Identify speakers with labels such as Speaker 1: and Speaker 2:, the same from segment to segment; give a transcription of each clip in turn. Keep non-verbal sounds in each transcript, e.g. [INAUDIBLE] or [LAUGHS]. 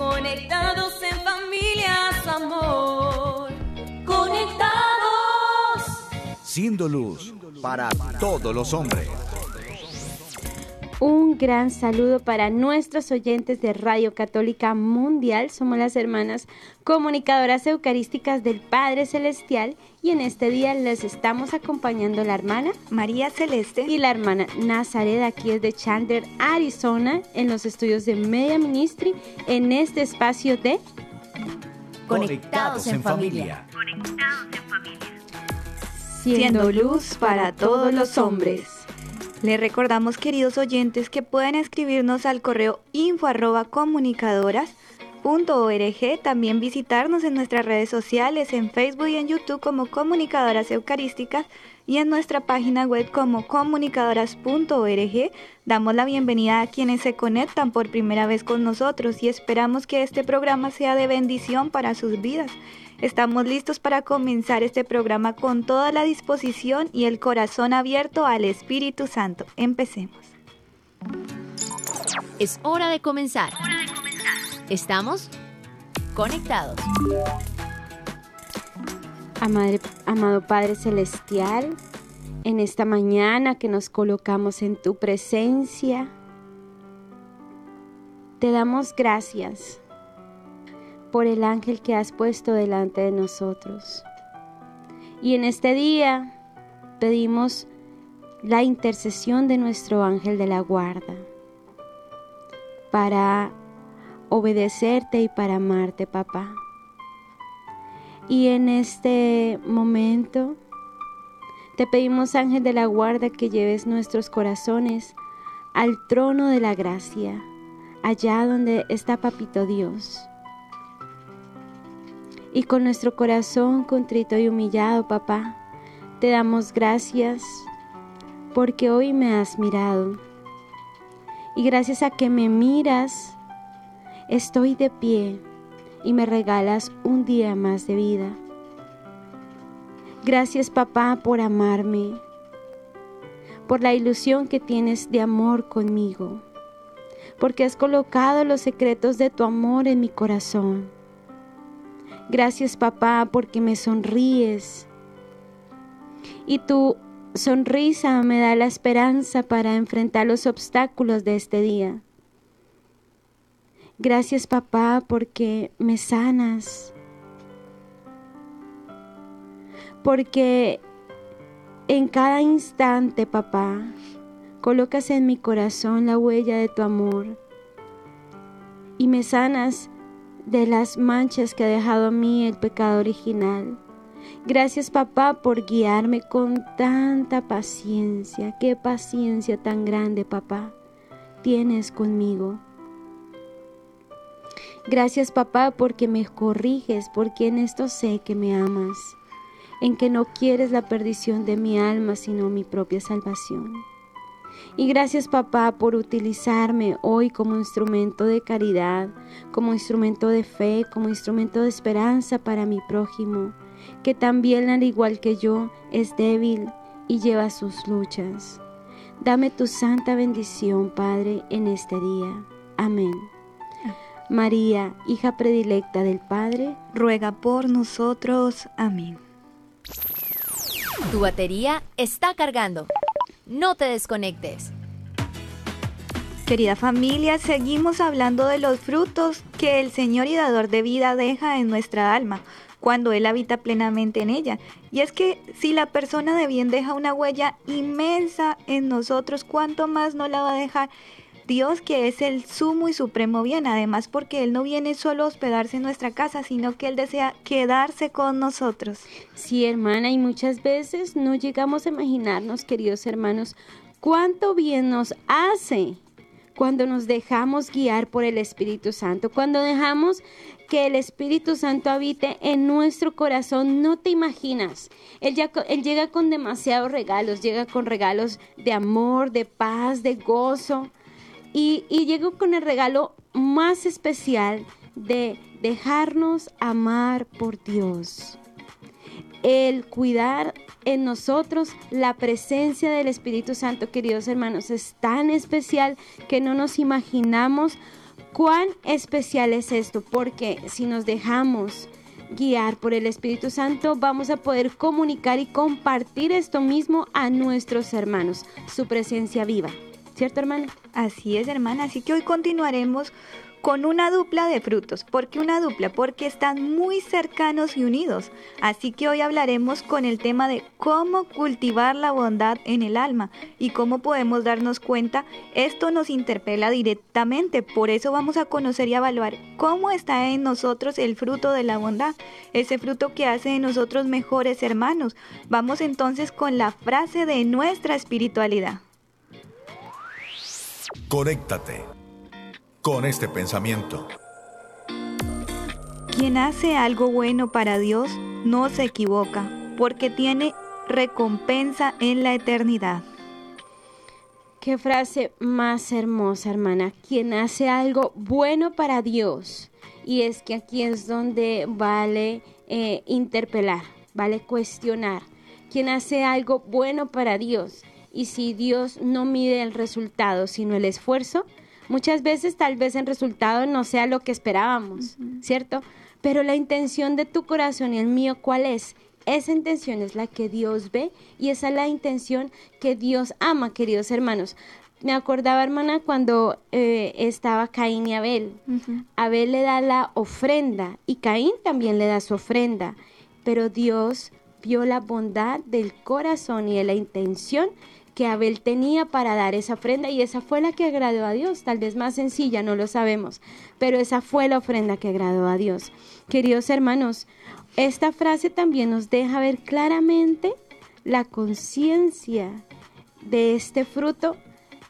Speaker 1: conectados en familia, su amor.
Speaker 2: Conectados.
Speaker 3: Siendo luz para todos los hombres.
Speaker 4: Un gran saludo para nuestros oyentes de Radio Católica Mundial. Somos las hermanas comunicadoras eucarísticas del Padre Celestial y en este día les estamos acompañando la hermana
Speaker 5: María Celeste
Speaker 4: y la hermana Nazaret aquí es de Chandler, Arizona, en los estudios de Media Ministry, en este espacio de
Speaker 2: Conectados en familia.
Speaker 5: Conectados en familia.
Speaker 4: Siendo luz para todos los hombres.
Speaker 5: Les recordamos, queridos oyentes, que pueden escribirnos al correo info arroba comunicadoras.org, también visitarnos en nuestras redes sociales, en Facebook y en YouTube como Comunicadoras Eucarísticas y en nuestra página web como comunicadoras.org. Damos la bienvenida a quienes se conectan por primera vez con nosotros y esperamos que este programa sea de bendición para sus vidas. Estamos listos para comenzar este programa con toda la disposición y el corazón abierto al Espíritu Santo. Empecemos.
Speaker 6: Es hora de comenzar. Estamos conectados.
Speaker 4: Amadre- amado Padre Celestial, en esta mañana que nos colocamos en tu presencia, te damos gracias por el ángel que has puesto delante de nosotros. Y en este día pedimos la intercesión de nuestro ángel de la guarda para obedecerte y para amarte, papá. Y en este momento te pedimos, ángel de la guarda, que lleves nuestros corazones al trono de la gracia, allá donde está Papito Dios. Y con nuestro corazón contrito y humillado, papá, te damos gracias porque hoy me has mirado. Y gracias a que me miras, estoy de pie y me regalas un día más de vida. Gracias papá por amarme, por la ilusión que tienes de amor conmigo, porque has colocado los secretos de tu amor en mi corazón. Gracias papá porque me sonríes y tu sonrisa me da la esperanza para enfrentar los obstáculos de este día. Gracias papá porque me sanas. Porque en cada instante, papá, colocas en mi corazón la huella de tu amor y me sanas de las manchas que ha dejado a mí el pecado original. Gracias papá por guiarme con tanta paciencia. Qué paciencia tan grande, papá, tienes conmigo. Gracias papá porque me corriges, porque en esto sé que me amas, en que no quieres la perdición de mi alma, sino mi propia salvación. Y gracias papá por utilizarme hoy como instrumento de caridad, como instrumento de fe, como instrumento de esperanza para mi prójimo, que también al igual que yo es débil y lleva sus luchas. Dame tu santa bendición, Padre, en este día. Amén. María, hija predilecta del Padre,
Speaker 5: Ruega por nosotros. Amén.
Speaker 6: Tu batería está cargando. No te desconectes.
Speaker 5: Querida familia, seguimos hablando de los frutos que el Señor y dador de vida deja en nuestra alma cuando Él habita plenamente en ella. Y es que si la persona de bien deja una huella inmensa en nosotros, ¿cuánto más no la va a dejar Dios que es el sumo y supremo bien? Además porque Él no viene solo a hospedarse en nuestra casa, sino que Él desea quedarse con nosotros.
Speaker 4: Sí, hermana, y muchas veces no llegamos a imaginarnos, queridos hermanos, cuánto bien nos hace cuando nos dejamos guiar por el Espíritu Santo, cuando dejamos que el Espíritu Santo habite en nuestro corazón, no te imaginas. Él, ya, él llega con demasiados regalos, llega con regalos de amor, de paz, de gozo, y, y llega con el regalo más especial de dejarnos amar por Dios. El cuidar en nosotros la presencia del Espíritu Santo, queridos hermanos, es tan especial que no nos imaginamos cuán especial es esto, porque si nos dejamos guiar por el Espíritu Santo, vamos a poder comunicar y compartir esto mismo a nuestros hermanos, su presencia viva. ¿Cierto, hermana?
Speaker 5: Así es, hermana. Así que hoy continuaremos con una dupla de frutos. ¿Por qué una dupla? Porque están muy cercanos y unidos. Así que hoy hablaremos con el tema de cómo cultivar la bondad en el alma y cómo podemos darnos cuenta. Esto nos interpela directamente, por eso vamos a conocer y evaluar cómo está en nosotros el fruto de la bondad, ese fruto que hace de nosotros mejores hermanos. Vamos entonces con la frase de nuestra espiritualidad.
Speaker 3: Conéctate con este pensamiento.
Speaker 5: Quien hace algo bueno para Dios no se equivoca, porque tiene recompensa en la eternidad.
Speaker 4: Qué frase más hermosa, hermana. Quien hace algo bueno para Dios. Y es que aquí es donde vale eh, interpelar, vale cuestionar. Quien hace algo bueno para Dios. Y si Dios no mide el resultado, sino el esfuerzo, Muchas veces tal vez el resultado no sea lo que esperábamos, ¿cierto? Pero la intención de tu corazón y el mío, ¿cuál es? Esa intención es la que Dios ve y esa es la intención que Dios ama, queridos hermanos. Me acordaba, hermana, cuando eh, estaba Caín y Abel. Abel le da la ofrenda y Caín también le da su ofrenda, pero Dios vio la bondad del corazón y de la intención que Abel tenía para dar esa ofrenda y esa fue la que agradó a Dios, tal vez más sencilla, no lo sabemos, pero esa fue la ofrenda que agradó a Dios. Queridos hermanos, esta frase también nos deja ver claramente la conciencia de este fruto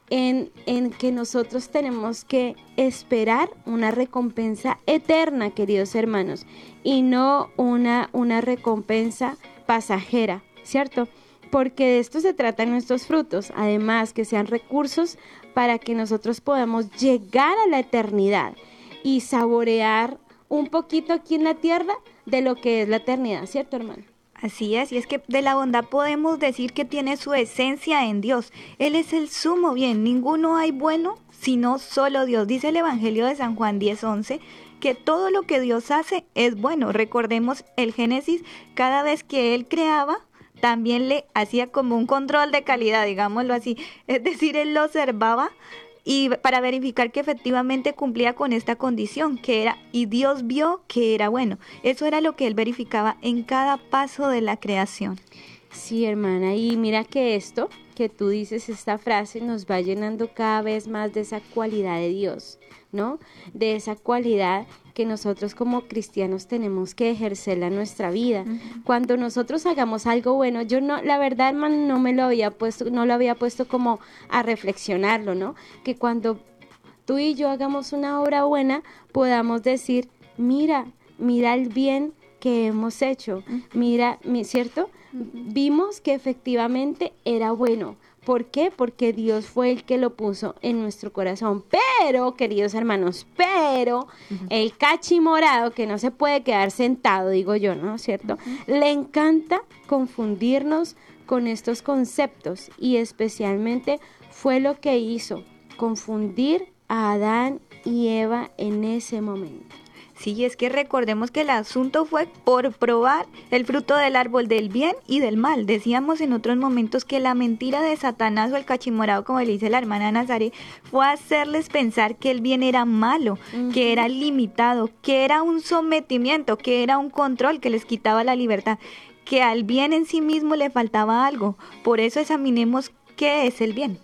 Speaker 4: en, en, que nosotros tenemos que esperar una recompensa eterna, queridos hermanos, y no una, una recompensa pasajera, ¿cierto? Porque de esto se tratan nuestros frutos, además que sean recursos para que nosotros podamos llegar a la eternidad y saborear un poquito aquí en la tierra de lo que es la eternidad, ¿cierto hermano?
Speaker 5: Así es, y es que de la bondad podemos decir que tiene su esencia en Dios. Él es el sumo bien, ninguno hay bueno sino solo Dios. Dice el Evangelio de San Juan 10:11 que todo lo que Dios hace es bueno. Recordemos el Génesis, cada vez que Él creaba, también le hacía como un control de calidad, digámoslo así. [LAUGHS] Es decir, él lo observaba y para verificar que efectivamente cumplía con esta condición, que era, y Dios vio que era bueno. Eso era lo que él verificaba en cada paso de la creación.
Speaker 4: Sí, hermana, y mira que esto que tú dices, esta frase, nos va llenando cada vez más de esa cualidad de Dios, ¿no? De esa cualidad que nosotros como cristianos tenemos que ejercerla en nuestra vida. Cuando nosotros hagamos algo bueno, yo no, la verdad, hermano, no me lo había puesto, no lo había puesto como a reflexionarlo, ¿no? Que cuando tú y yo hagamos una obra buena, podamos decir, mira, mira el bien que hemos hecho, mira, ¿cierto? Vimos que efectivamente era bueno. ¿Por qué? Porque Dios fue el que lo puso en nuestro corazón. Pero, queridos hermanos, pero el cachimorado, que no se puede quedar sentado, digo yo, ¿no es cierto? Le encanta confundirnos con estos conceptos y especialmente fue lo que hizo, confundir a Adán y Eva en ese momento.
Speaker 5: Sí, es que recordemos que el asunto fue por probar el fruto del árbol del bien y del mal. Decíamos en otros momentos que la mentira de Satanás o el cachimorado, como le dice la hermana Nazaret, fue hacerles pensar que el bien era malo, que era limitado, que era un sometimiento, que era un control que les quitaba la libertad, que al bien en sí mismo le faltaba algo. Por eso examinemos qué es el bien.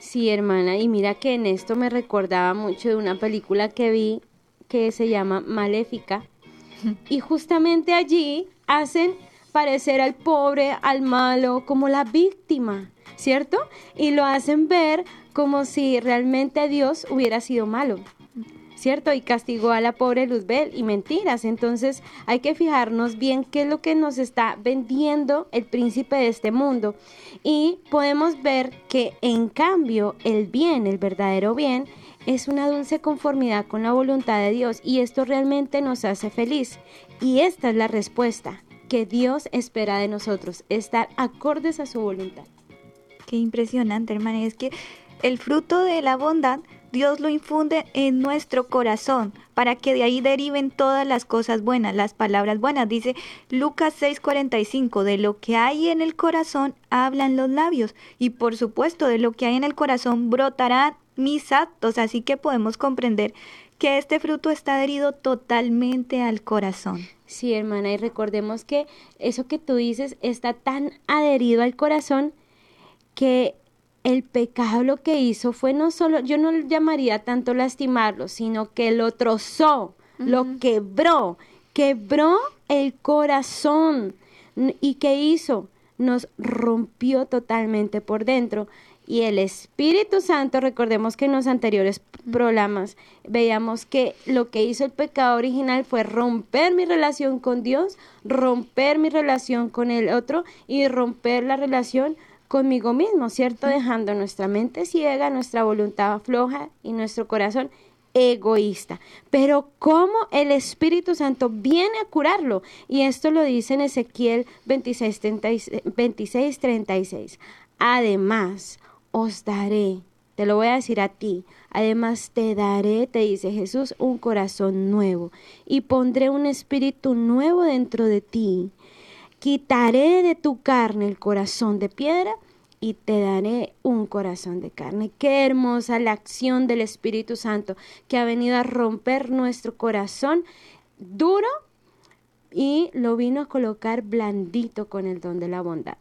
Speaker 4: Sí, hermana, y mira que en esto me recordaba mucho de una película que vi que se llama Maléfica. Y justamente allí hacen parecer al pobre, al malo, como la víctima, ¿cierto? Y lo hacen ver como si realmente Dios hubiera sido malo. ¿cierto? Y castigó a la pobre Luzbel y mentiras. Entonces hay que fijarnos bien qué es lo que nos está vendiendo el príncipe de este mundo. Y podemos ver que en cambio el bien, el verdadero bien, es una dulce conformidad con la voluntad de Dios y esto realmente nos hace feliz. Y esta es la respuesta. que Dios espera de nosotros, estar acordes a su voluntad.
Speaker 5: Qué impresionante, hermana. Es que el fruto de la bondad Dios lo infunde en nuestro corazón para que de ahí deriven todas las cosas buenas, las palabras buenas. Dice Lucas 6:45, de lo que hay en el corazón hablan los labios y por supuesto de lo que hay en el corazón brotarán mis actos. Así que podemos comprender que este fruto está adherido totalmente al corazón.
Speaker 4: Sí, hermana, y recordemos que eso que tú dices está tan adherido al corazón que el pecado lo que hizo fue no solo, yo no llamaría tanto lastimarlo, sino que lo trozó, lo quebró, quebró el corazón. ¿Y qué hizo? Nos rompió totalmente por dentro. Y el Espíritu Santo, recordemos que en los anteriores programas veíamos que lo que hizo el pecado original fue romper mi relación con Dios, romper mi relación con el otro y romper la relación conmigo mismo, ¿cierto? Dejando nuestra mente ciega, nuestra voluntad floja y nuestro corazón egoísta. Pero cómo el Espíritu Santo viene a curarlo. Y esto lo dice en Ezequiel 26, 26 36. Además, os daré, te lo voy a decir a ti, además te daré, te dice Jesús, un corazón nuevo y pondré un espíritu nuevo dentro de ti quitaré de tu carne el corazón de piedra y te daré un corazón de carne. Qué hermosa la acción del Espíritu Santo que ha venido a romper nuestro corazón duro y lo vino a colocar blandito con el don de la bondad.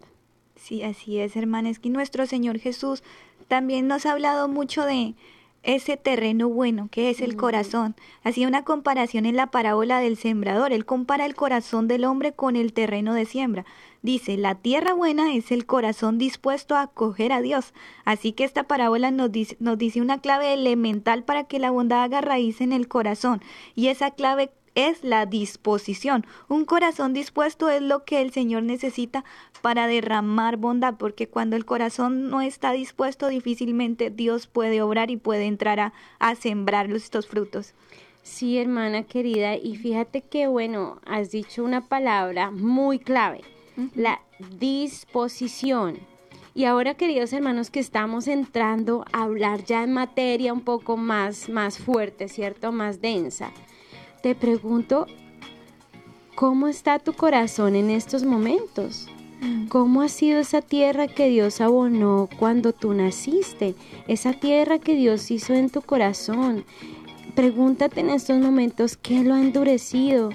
Speaker 5: Sí, así es, hermanos, que nuestro Señor Jesús también nos ha hablado mucho de, ese terreno bueno que es el corazón. Hacía una comparación en la parábola del sembrador. Él compara el corazón del hombre con el terreno de siembra. Dice, la tierra buena es el corazón dispuesto a acoger a Dios. Así que esta parábola nos dice, nos dice una clave elemental para que la bondad haga raíz en el corazón. Y esa clave es la disposición. Un corazón dispuesto es lo que el Señor necesita para derramar bondad, porque cuando el corazón no está dispuesto, difícilmente Dios puede obrar y puede entrar a, a sembrar estos frutos.
Speaker 4: Sí, hermana querida, y fíjate que, bueno, has dicho una palabra muy clave, la disposición. Y ahora, queridos hermanos, que estamos entrando a hablar ya en materia un poco más, más fuerte, ¿cierto? Más densa te pregunto, ¿cómo está tu corazón en estos momentos? Mm. ¿Cómo ha sido esa tierra que Dios abonó cuando tú naciste? Esa tierra que Dios hizo en tu corazón. Pregúntate en estos momentos qué lo ha endurecido,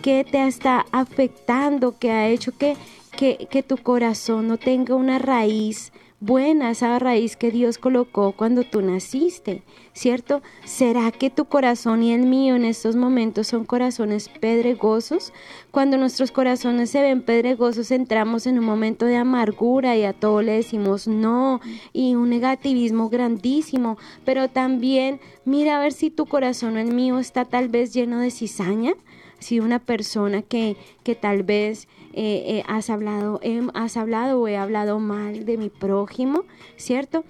Speaker 4: qué te está afectando, qué ha hecho que, que, que tu corazón no tenga una raíz buena esa raíz que Dios colocó cuando tú naciste, ¿cierto? ¿Será que tu corazón y el mío en estos momentos son corazones pedregosos? Cuando nuestros corazones se ven pedregosos entramos en un momento de amargura y a todo le decimos no y un negativismo grandísimo, pero también mira a ver si tu corazón o el mío está tal vez lleno de cizaña, si una persona que, que tal vez eh, eh, has, hablado, has hablado o he hablado mal de mi prójimo, ¿cierto?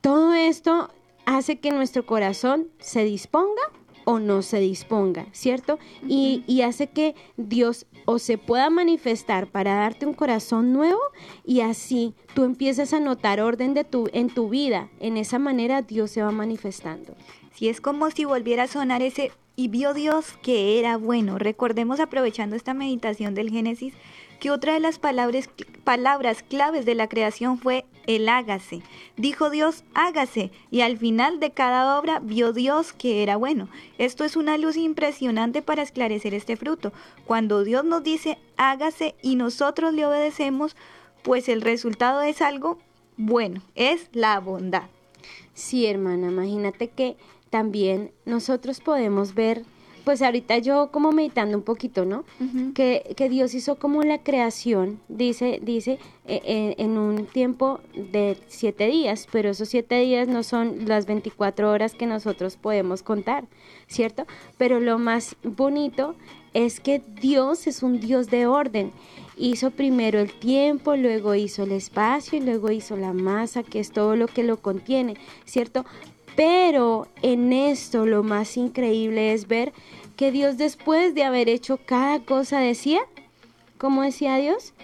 Speaker 4: Todo esto hace que nuestro corazón se disponga o no se disponga, ¿cierto? y, y, hace que Dios o se pueda manifestar para darte un corazón nuevo y así tú empiezas a notar orden de tu, en tu vida. En esa manera Dios se va manifestando.
Speaker 5: Si es como si volviera a sonar ese y vio Dios que era bueno. Recordemos aprovechando esta meditación del Génesis que otra de las palabras, palabras claves de la creación fue el hágase. Dijo Dios, hágase, y al final de cada obra vio Dios que era bueno. Esto es una luz impresionante para esclarecer este fruto. Cuando Dios nos dice, hágase, y nosotros le obedecemos, pues el resultado es algo bueno, es la bondad.
Speaker 4: Sí, hermana, imagínate que también nosotros podemos ver pues ahorita yo como meditando un poquito, ¿no? que, que, Dios hizo como la creación, dice, dice, eh, eh, en un tiempo de siete días, pero esos siete días no son las 24 horas que nosotros podemos contar, ¿cierto? Pero lo más bonito es que Dios es un Dios de orden. Hizo primero el tiempo, luego hizo el espacio y luego hizo la masa, que es todo lo que lo contiene, ¿cierto? Pero en esto lo más increíble es ver que Dios después de haber hecho cada cosa decía, como decía Dios,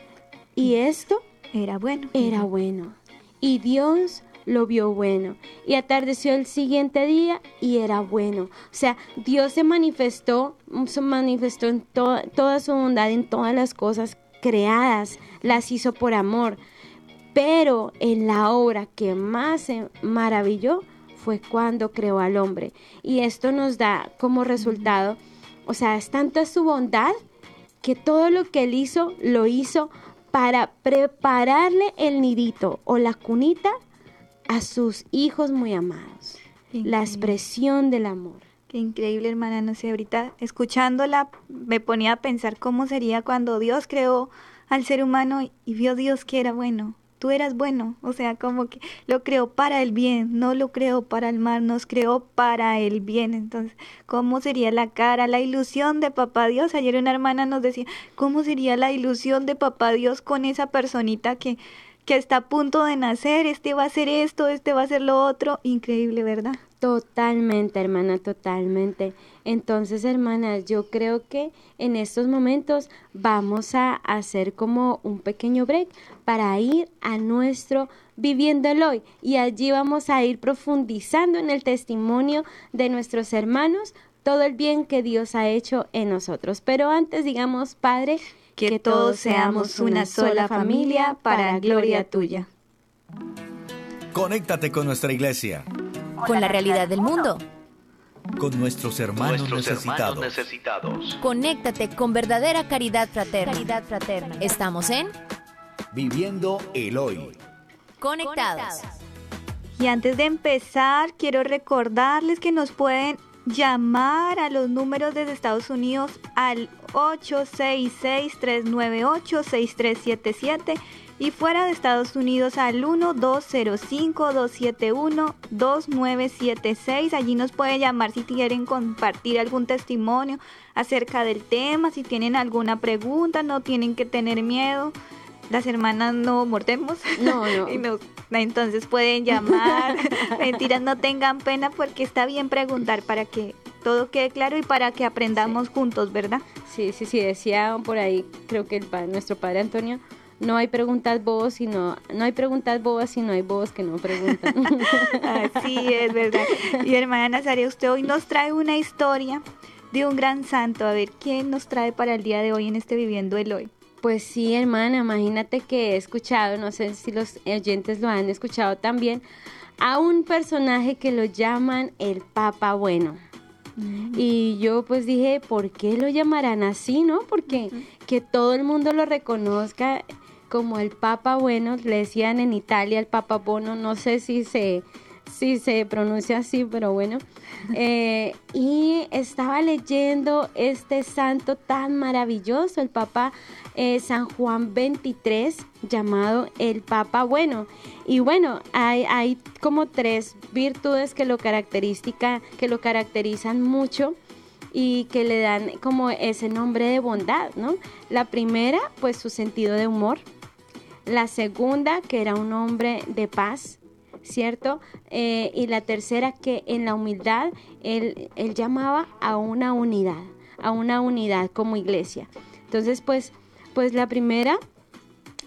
Speaker 4: y esto
Speaker 5: Era bueno.
Speaker 4: era bueno. Y Dios lo vio bueno. Y atardeció el siguiente día y era bueno. O sea, Dios se manifestó, se manifestó en to- toda su bondad en todas las cosas creadas. Las hizo por amor. Pero en la obra que más se maravilló fue cuando creó al hombre. Y esto nos da como resultado, o sea, es tanta su bondad que todo lo que él hizo, lo hizo para prepararle el nidito o la cunita a sus hijos muy amados. La expresión del amor.
Speaker 5: Qué increíble, hermana. No sé, ahorita escuchándola me ponía a pensar cómo sería cuando Dios creó al ser humano y vio Dios que era bueno. Tú eras bueno, o sea, como que lo creó para el bien, no lo creó para el mal, nos creó para el bien. Entonces, ¿cómo sería la cara, la ilusión de papá Dios? Ayer una hermana nos decía, ¿cómo sería la ilusión de papá Dios con esa personita que, que está a punto de nacer? Este va a hacer esto, este va a hacer lo otro. Increíble, ¿verdad?
Speaker 4: Totalmente, hermana, totalmente. Entonces, hermanas, yo creo que en estos momentos vamos a hacer como un pequeño break para ir a nuestro viviendo el hoy y allí vamos a ir profundizando en el testimonio de nuestros hermanos, todo el bien que Dios ha hecho en nosotros. Pero antes digamos, Padre,
Speaker 5: que todos seamos una sola familia para gloria tuya.
Speaker 3: Conéctate con nuestra iglesia,
Speaker 6: Con la realidad del mundo.
Speaker 3: Con nuestros hermanos
Speaker 7: Nuestros
Speaker 3: necesitados.
Speaker 7: hermanos necesitados.
Speaker 6: Conéctate con verdadera caridad fraterna. Caridad fraterna. Estamos en
Speaker 3: Viviendo el hoy.
Speaker 6: Conectados.
Speaker 5: Y antes de empezar, quiero recordarles que nos pueden llamar a los números desde Estados Unidos al 866-398-6377 y fuera de Estados Unidos al 1205-271-2976. Allí nos puede llamar si quieren compartir algún testimonio acerca del tema, si tienen alguna pregunta, no tienen que tener miedo. Las hermanas no mordemos.
Speaker 4: No, no. [LAUGHS]
Speaker 5: Y nos- entonces pueden llamar. [LAUGHS] Mentiras, no tengan pena porque está bien preguntar para que todo quede claro y para que aprendamos juntos, ¿verdad?
Speaker 4: Sí, sí, sí, decía por ahí, creo que el nuestro padre Antonio, no hay preguntas bobos, sino, no hay preguntas bobas si no hay bobos que no preguntan. [LAUGHS]
Speaker 5: Así es, ¿verdad? Y hermana Nazaria, usted hoy nos trae una historia de un gran santo. A ver, ¿quién nos trae para el día de hoy en este Viviendo el Hoy?
Speaker 4: Pues sí, hermana, imagínate que he escuchado, no sé si los oyentes lo han escuchado también, a un personaje que lo llaman el Papa Bueno. Y yo pues dije, ¿por qué lo llamarán así, no? Porque que todo el mundo lo reconozca como el Papa Bueno, le decían en Italia el Papa Bono, no sé si se, si se pronuncia así, pero bueno. [LAUGHS] Eh, y estaba leyendo este santo tan maravilloso, el Papa eh, San Juan 23, llamado el Papa Bueno. Y bueno, hay, hay como tres virtudes que lo, característica, que lo caracterizan mucho y que le dan como ese nombre de bondad, ¿no? La primera, pues su sentido de humor. La segunda, que era un hombre de paz, ¿cierto? Eh, y la tercera, que en la humildad él, él llamaba a una unidad, a una unidad como iglesia. Entonces, pues, pues la primera,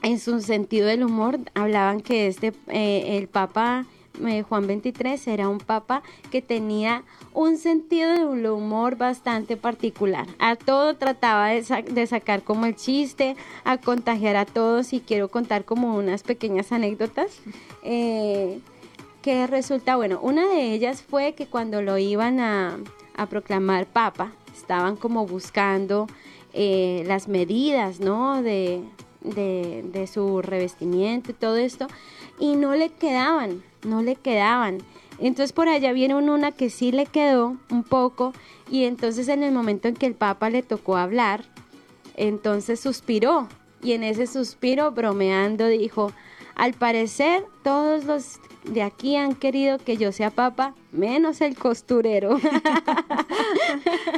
Speaker 4: en su sentido del humor, hablaban que este, eh, el Papa eh, Juan 23 era un papa que tenía un sentido del humor bastante particular. A todo trataba de, de sacar como el chiste, a contagiar a todos y quiero contar como unas pequeñas anécdotas. eh, que resulta, bueno, una de ellas fue que cuando lo iban a, a proclamar papa, estaban como buscando eh, las medidas, ¿no? De, de su revestimiento y todo esto, y no le quedaban, no le quedaban. Entonces por allá vieron una que sí le quedó un poco, y entonces en el momento en que el papa le tocó hablar, entonces suspiró, y en ese suspiro, bromeando, dijo, al parecer todos los de aquí han querido que yo sea papa, menos el costurero. [LAUGHS]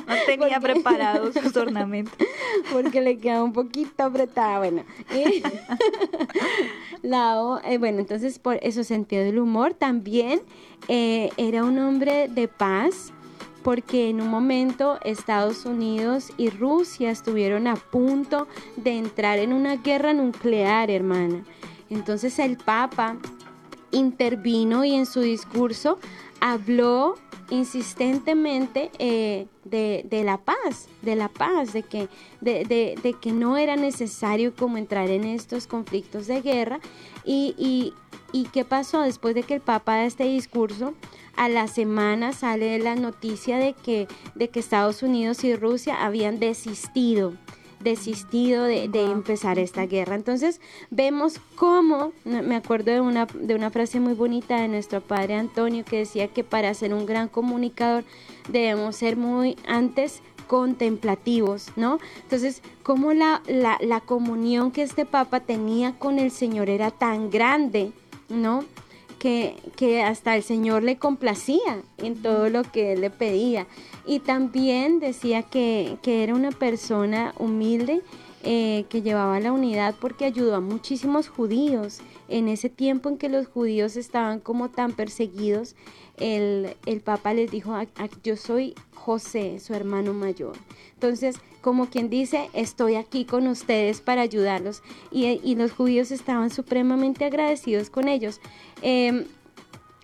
Speaker 5: No tenía preparados sus ornamentos. [LAUGHS]
Speaker 4: porque le queda un poquito apretada. Bueno, [LAUGHS] la o- eh, bueno, entonces por eso sentido del humor también eh, era un hombre de paz porque en un momento Estados Unidos y Rusia estuvieron a punto de entrar en una guerra nuclear, hermana. Entonces el Papa intervino y en su discurso habló insistentemente eh, de, la paz, de la paz, de que, de, que no era necesario como entrar en estos conflictos de guerra. Y, y, qué pasó después de que el Papa da este discurso? A la semana sale la noticia de que, de que Estados Unidos y Rusia habían desistido desistido de, empezar esta guerra. Entonces vemos cómo, me acuerdo de una, de una frase muy bonita de nuestro padre Antonio que decía que para ser un gran comunicador debemos ser muy antes contemplativos, ¿no? Entonces, cómo la, la, la comunión que este Papa tenía con el Señor era tan grande, ¿no? Que, que, hasta el Señor le complacía en todo lo que él le pedía. Y también decía que, era una persona humilde eh, que llevaba la unidad porque ayudó a muchísimos judíos. En ese tiempo en que los judíos estaban como tan perseguidos, el, Papa les dijo, yo soy José, su hermano mayor. Entonces, como quien dice, estoy aquí con ustedes para ayudarlos. Y, los judíos estaban supremamente agradecidos con ellos. Em,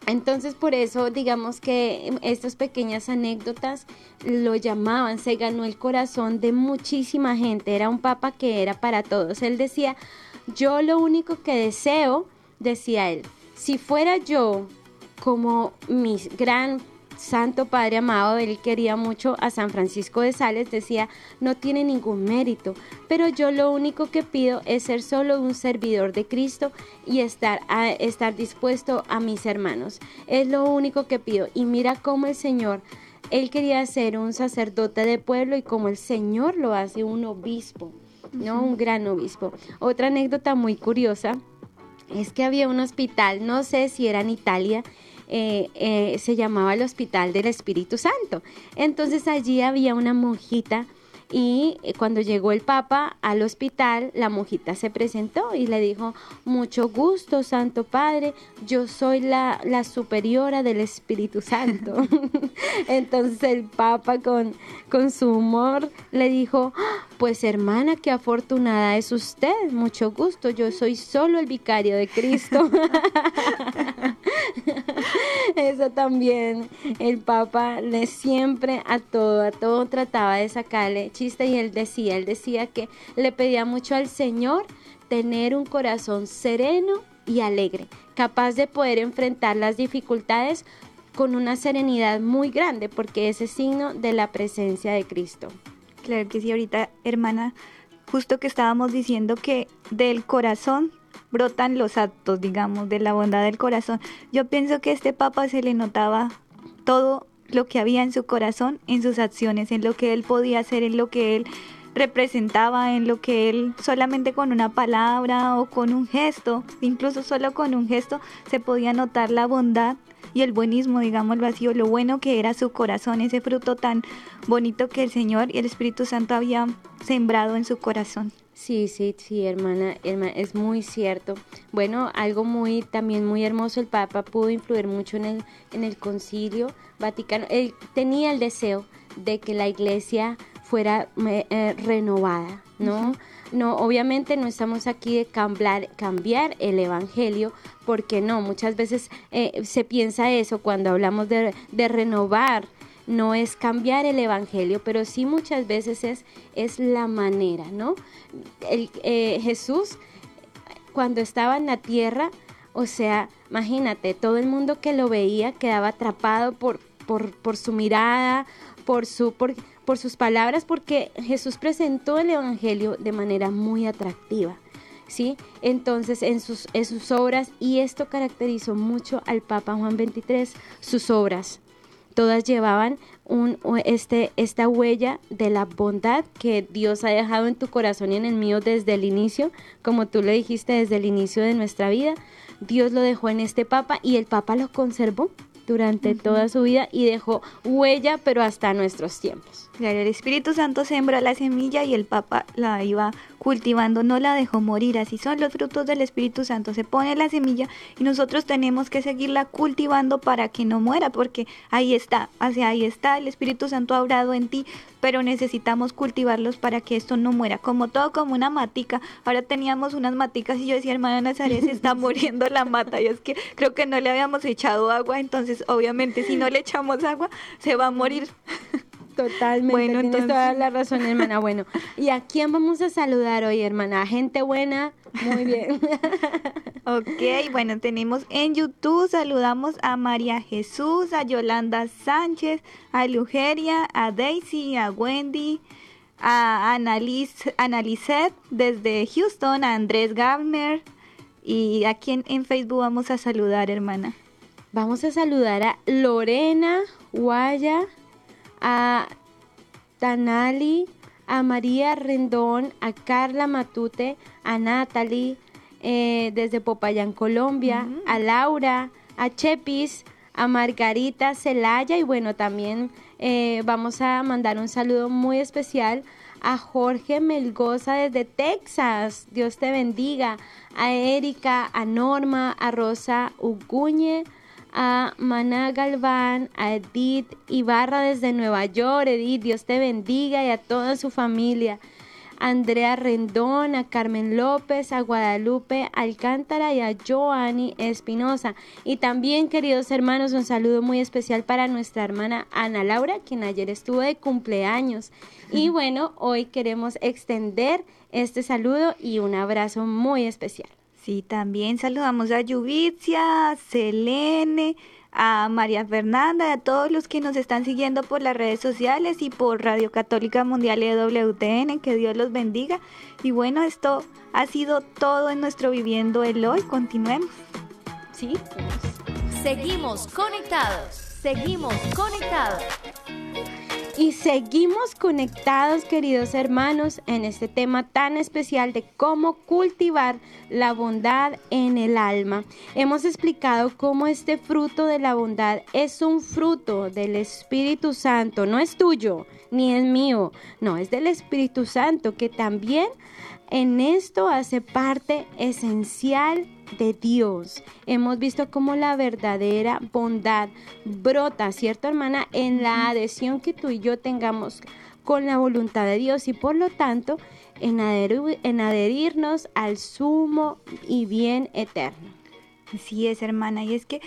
Speaker 4: entonces por eso digamos que estas pequeñas anécdotas lo llamaban, se ganó el corazón de muchísima gente, era un papa que era para todos. Él decía, yo lo único que deseo, decía él, si fuera yo como mi gran Santo Padre amado, él quería mucho a San Francisco de Sales, decía, no tiene ningún mérito, pero yo lo único que pido es ser solo un servidor de Cristo y estar, a, estar dispuesto a mis hermanos. Es lo único que pido. Y mira cómo el Señor, él quería ser un sacerdote de pueblo y como el Señor lo hace un obispo, ¿no? Un gran obispo. Otra anécdota muy curiosa es que había un hospital, no sé si era en Italia, eh, eh, se llamaba el Hospital del Espíritu Santo. Entonces allí había una monjita y eh, cuando llegó el Papa al hospital, la monjita se presentó y le dijo, mucho gusto, Santo Padre, yo soy la, la superiora del Espíritu Santo. [LAUGHS] Entonces el Papa con, con su humor le dijo, pues hermana, qué afortunada es usted, mucho gusto, yo soy solo el vicario de Cristo. [LAUGHS] Eso también, el Papa le siempre a todo, a todo trataba de sacarle y él decía, él decía que le pedía mucho al Señor tener un corazón sereno y alegre, capaz de poder enfrentar las dificultades con una serenidad muy grande, porque ese es signo de la presencia de Cristo.
Speaker 5: Claro que sí, ahorita, hermana, justo que estábamos diciendo que del corazón brotan los actos, digamos, de la bondad del corazón. Yo pienso que a este Papa se le notaba todo lo que había en su corazón, en sus acciones, en lo que él podía hacer, en lo que él representaba, en lo que él solamente con una palabra o con un gesto, incluso solo con un gesto, se podía notar la bondad y el buenismo, digámoslo así, o lo bueno que era su corazón, ese fruto tan bonito que el Señor y el Espíritu Santo habían sembrado en su corazón.
Speaker 4: Sí, sí, sí, hermana, es muy cierto. Bueno, algo muy también muy hermoso, el Papa pudo influir mucho en el, en el concilio Vaticano. Él tenía el deseo de que la iglesia fuera eh, eh, renovada, ¿no? No, obviamente no estamos aquí de cambiar, cambiar el evangelio, porque no, muchas veces eh, se piensa eso cuando hablamos de, de renovar no es cambiar el evangelio, pero sí muchas veces es, es la manera, ¿no? El, eh, Jesús, cuando estaba en la tierra, o sea, imagínate, todo el mundo que lo veía quedaba atrapado por, por, por su mirada, por, su, por, por sus palabras, porque Jesús presentó el Evangelio de manera muy atractiva. ¿Sí? Entonces, en sus, en sus obras, y esto caracterizó mucho al Papa Juan XXIII, sus obras, todas llevaban un, este, esta huella de la bondad que Dios ha dejado en tu corazón y en el mío desde el inicio, como tú lo dijiste desde el inicio de nuestra vida. Dios lo dejó en este Papa y el Papa lo conservó. Durante toda su vida y dejó huella, pero hasta nuestros tiempos.
Speaker 5: Claro, el Espíritu Santo sembró la semilla y el Papa la iba cultivando, no la dejó morir. Así son los frutos del Espíritu Santo. Se pone la semilla y nosotros tenemos que seguirla cultivando para que no muera, porque ahí está, hacia ahí está, el Espíritu Santo ha obrado en ti, pero necesitamos cultivarlos para que esto no muera. Como todo, como una matica. Ahora teníamos unas maticas y yo decía, hermana Nazaret, se está [LAUGHS] muriendo la mata. Y es que creo que no le habíamos echado agua, entonces obviamente si no le echamos agua, se va a morir. [LAUGHS]
Speaker 4: Totalmente, bueno, tienes entonces... toda la razón, hermana. [LAUGHS] Bueno, ¿y a quién vamos a saludar hoy, hermana? Gente buena, muy bien. [LAUGHS]
Speaker 5: ok, bueno, tenemos en YouTube, saludamos a María Jesús, a Yolanda Sánchez, a Lugeria, a Daisy, a Wendy, a Annalise, Annalisette desde Houston, a Andrés Gabner. ¿Y a quién en Facebook vamos a saludar, hermana?
Speaker 4: Vamos a saludar a Lorena Guaya, a Tanali, a María Rendón, a Carla Matute, a Natalie eh, desde Popayán, Colombia, a Laura, a Chepis, a Margarita Celaya y bueno, también eh, vamos a mandar un saludo muy especial a Jorge Melgoza desde Texas, Dios te bendiga, a Erika, a Norma, a Rosa Uguñe, a Maná Galván, a Edith Ibarra desde Nueva York. Edith, Dios te bendiga y a toda su familia. Andrea Rendón, a Carmen López, a Guadalupe Alcántara y a Joanny Espinosa. Y también, queridos hermanos, un saludo muy especial para nuestra hermana Ana Laura, quien ayer estuvo de cumpleaños. Y bueno, hoy queremos extender este saludo y un abrazo muy especial.
Speaker 5: Sí, también saludamos a Yubicia, a Selene, a María Fernanda, y a todos los que nos están siguiendo por las redes sociales y por Radio Católica Mundial EWTN, que Dios los bendiga. Y bueno, esto ha sido todo en nuestro Viviendo el Hoy. Continuemos.
Speaker 4: Sí.
Speaker 6: Seguimos conectados. Seguimos conectados.
Speaker 4: Y seguimos conectados, queridos hermanos, en este tema tan especial de cómo cultivar la bondad en el alma. Hemos explicado cómo este fruto de la bondad es un fruto del Espíritu Santo, no es tuyo ni es mío, no, es del Espíritu Santo que también en esto hace parte esencial de Dios. Hemos visto cómo la verdadera bondad brota, ¿cierto hermana? En la adhesión que tú y yo tengamos con la voluntad de Dios y por lo tanto en, en adherirnos al sumo y bien eterno.
Speaker 5: Así es, hermana, y es que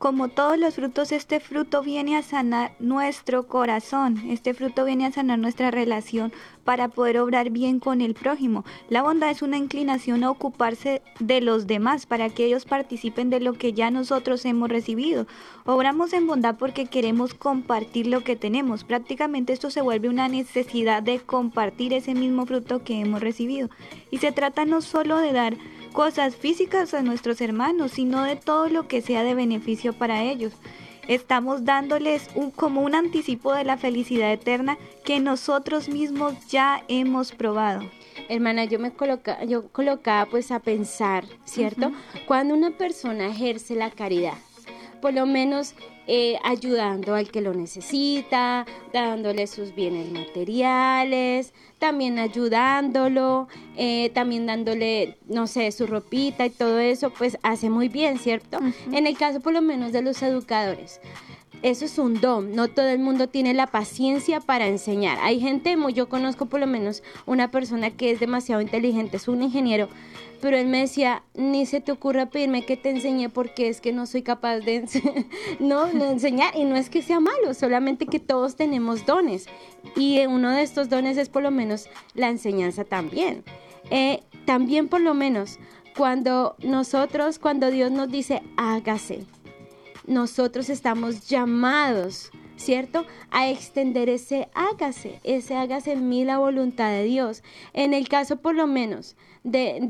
Speaker 5: como todos los frutos, este fruto viene a sanar nuestro corazón, este fruto viene a sanar nuestra relación para poder obrar bien con el prójimo. La bondad es una inclinación a ocuparse de los demás para que ellos participen de lo que ya nosotros hemos recibido. Obramos en bondad porque queremos compartir lo que tenemos. Prácticamente esto se vuelve una necesidad de compartir ese mismo fruto que hemos recibido. Y se trata no solo de dar cosas físicas a nuestros hermanos, sino de todo lo que sea de beneficio para ellos. Estamos dándoles un, como un anticipo de la felicidad eterna que nosotros mismos ya hemos probado.
Speaker 4: Hermana, yo me coloca, yo colocaba pues a pensar, ¿cierto? Cuando una persona ejerce la caridad, por lo menos eh, ayudando al que lo necesita, dándole sus bienes materiales, también ayudándolo, eh, también dándole, no sé, su ropita y todo eso, pues hace muy bien, ¿cierto? En el caso por lo menos de los educadores. Eso es un don, no todo el mundo tiene la paciencia para enseñar. Hay gente, yo conozco por lo menos una persona que es demasiado inteligente, es un ingeniero, pero él me decía, ni se te ocurra pedirme que te enseñe porque es que no soy capaz de [LAUGHS] no, enseñar. Y no es que sea malo, solamente que todos tenemos dones. Y uno de estos dones es por lo menos la enseñanza también. Eh, también por lo menos cuando nosotros, cuando Dios nos dice, hágase, nosotros estamos llamados ¿cierto? A extender ese hágase, ese hágase en mí la voluntad de Dios. En el caso por lo menos de,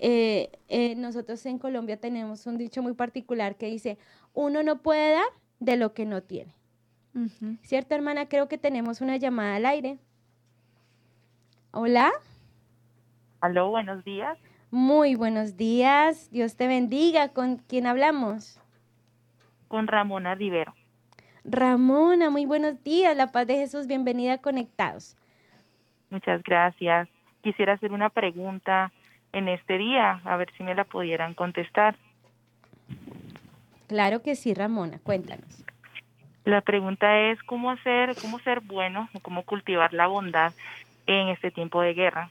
Speaker 4: eh, eh, nosotros en Colombia tenemos un dicho muy particular que dice, uno no puede dar de lo que no tiene. ¿Cierto, hermana? Creo que tenemos una llamada al aire. Hola.
Speaker 7: Aló, buenos días.
Speaker 4: Muy buenos días. Dios te bendiga. ¿Con quién hablamos?
Speaker 7: con Ramona Rivero.
Speaker 4: Ramona, muy buenos días. La paz de Jesús, bienvenida a Conectados.
Speaker 7: Muchas gracias. Quisiera hacer una pregunta en este día, a ver si me la pudieran contestar.
Speaker 4: Claro que sí, Ramona, cuéntanos.
Speaker 7: La pregunta es cómo hacer, cómo ser bueno, o cómo cultivar la bondad en este tiempo de guerra.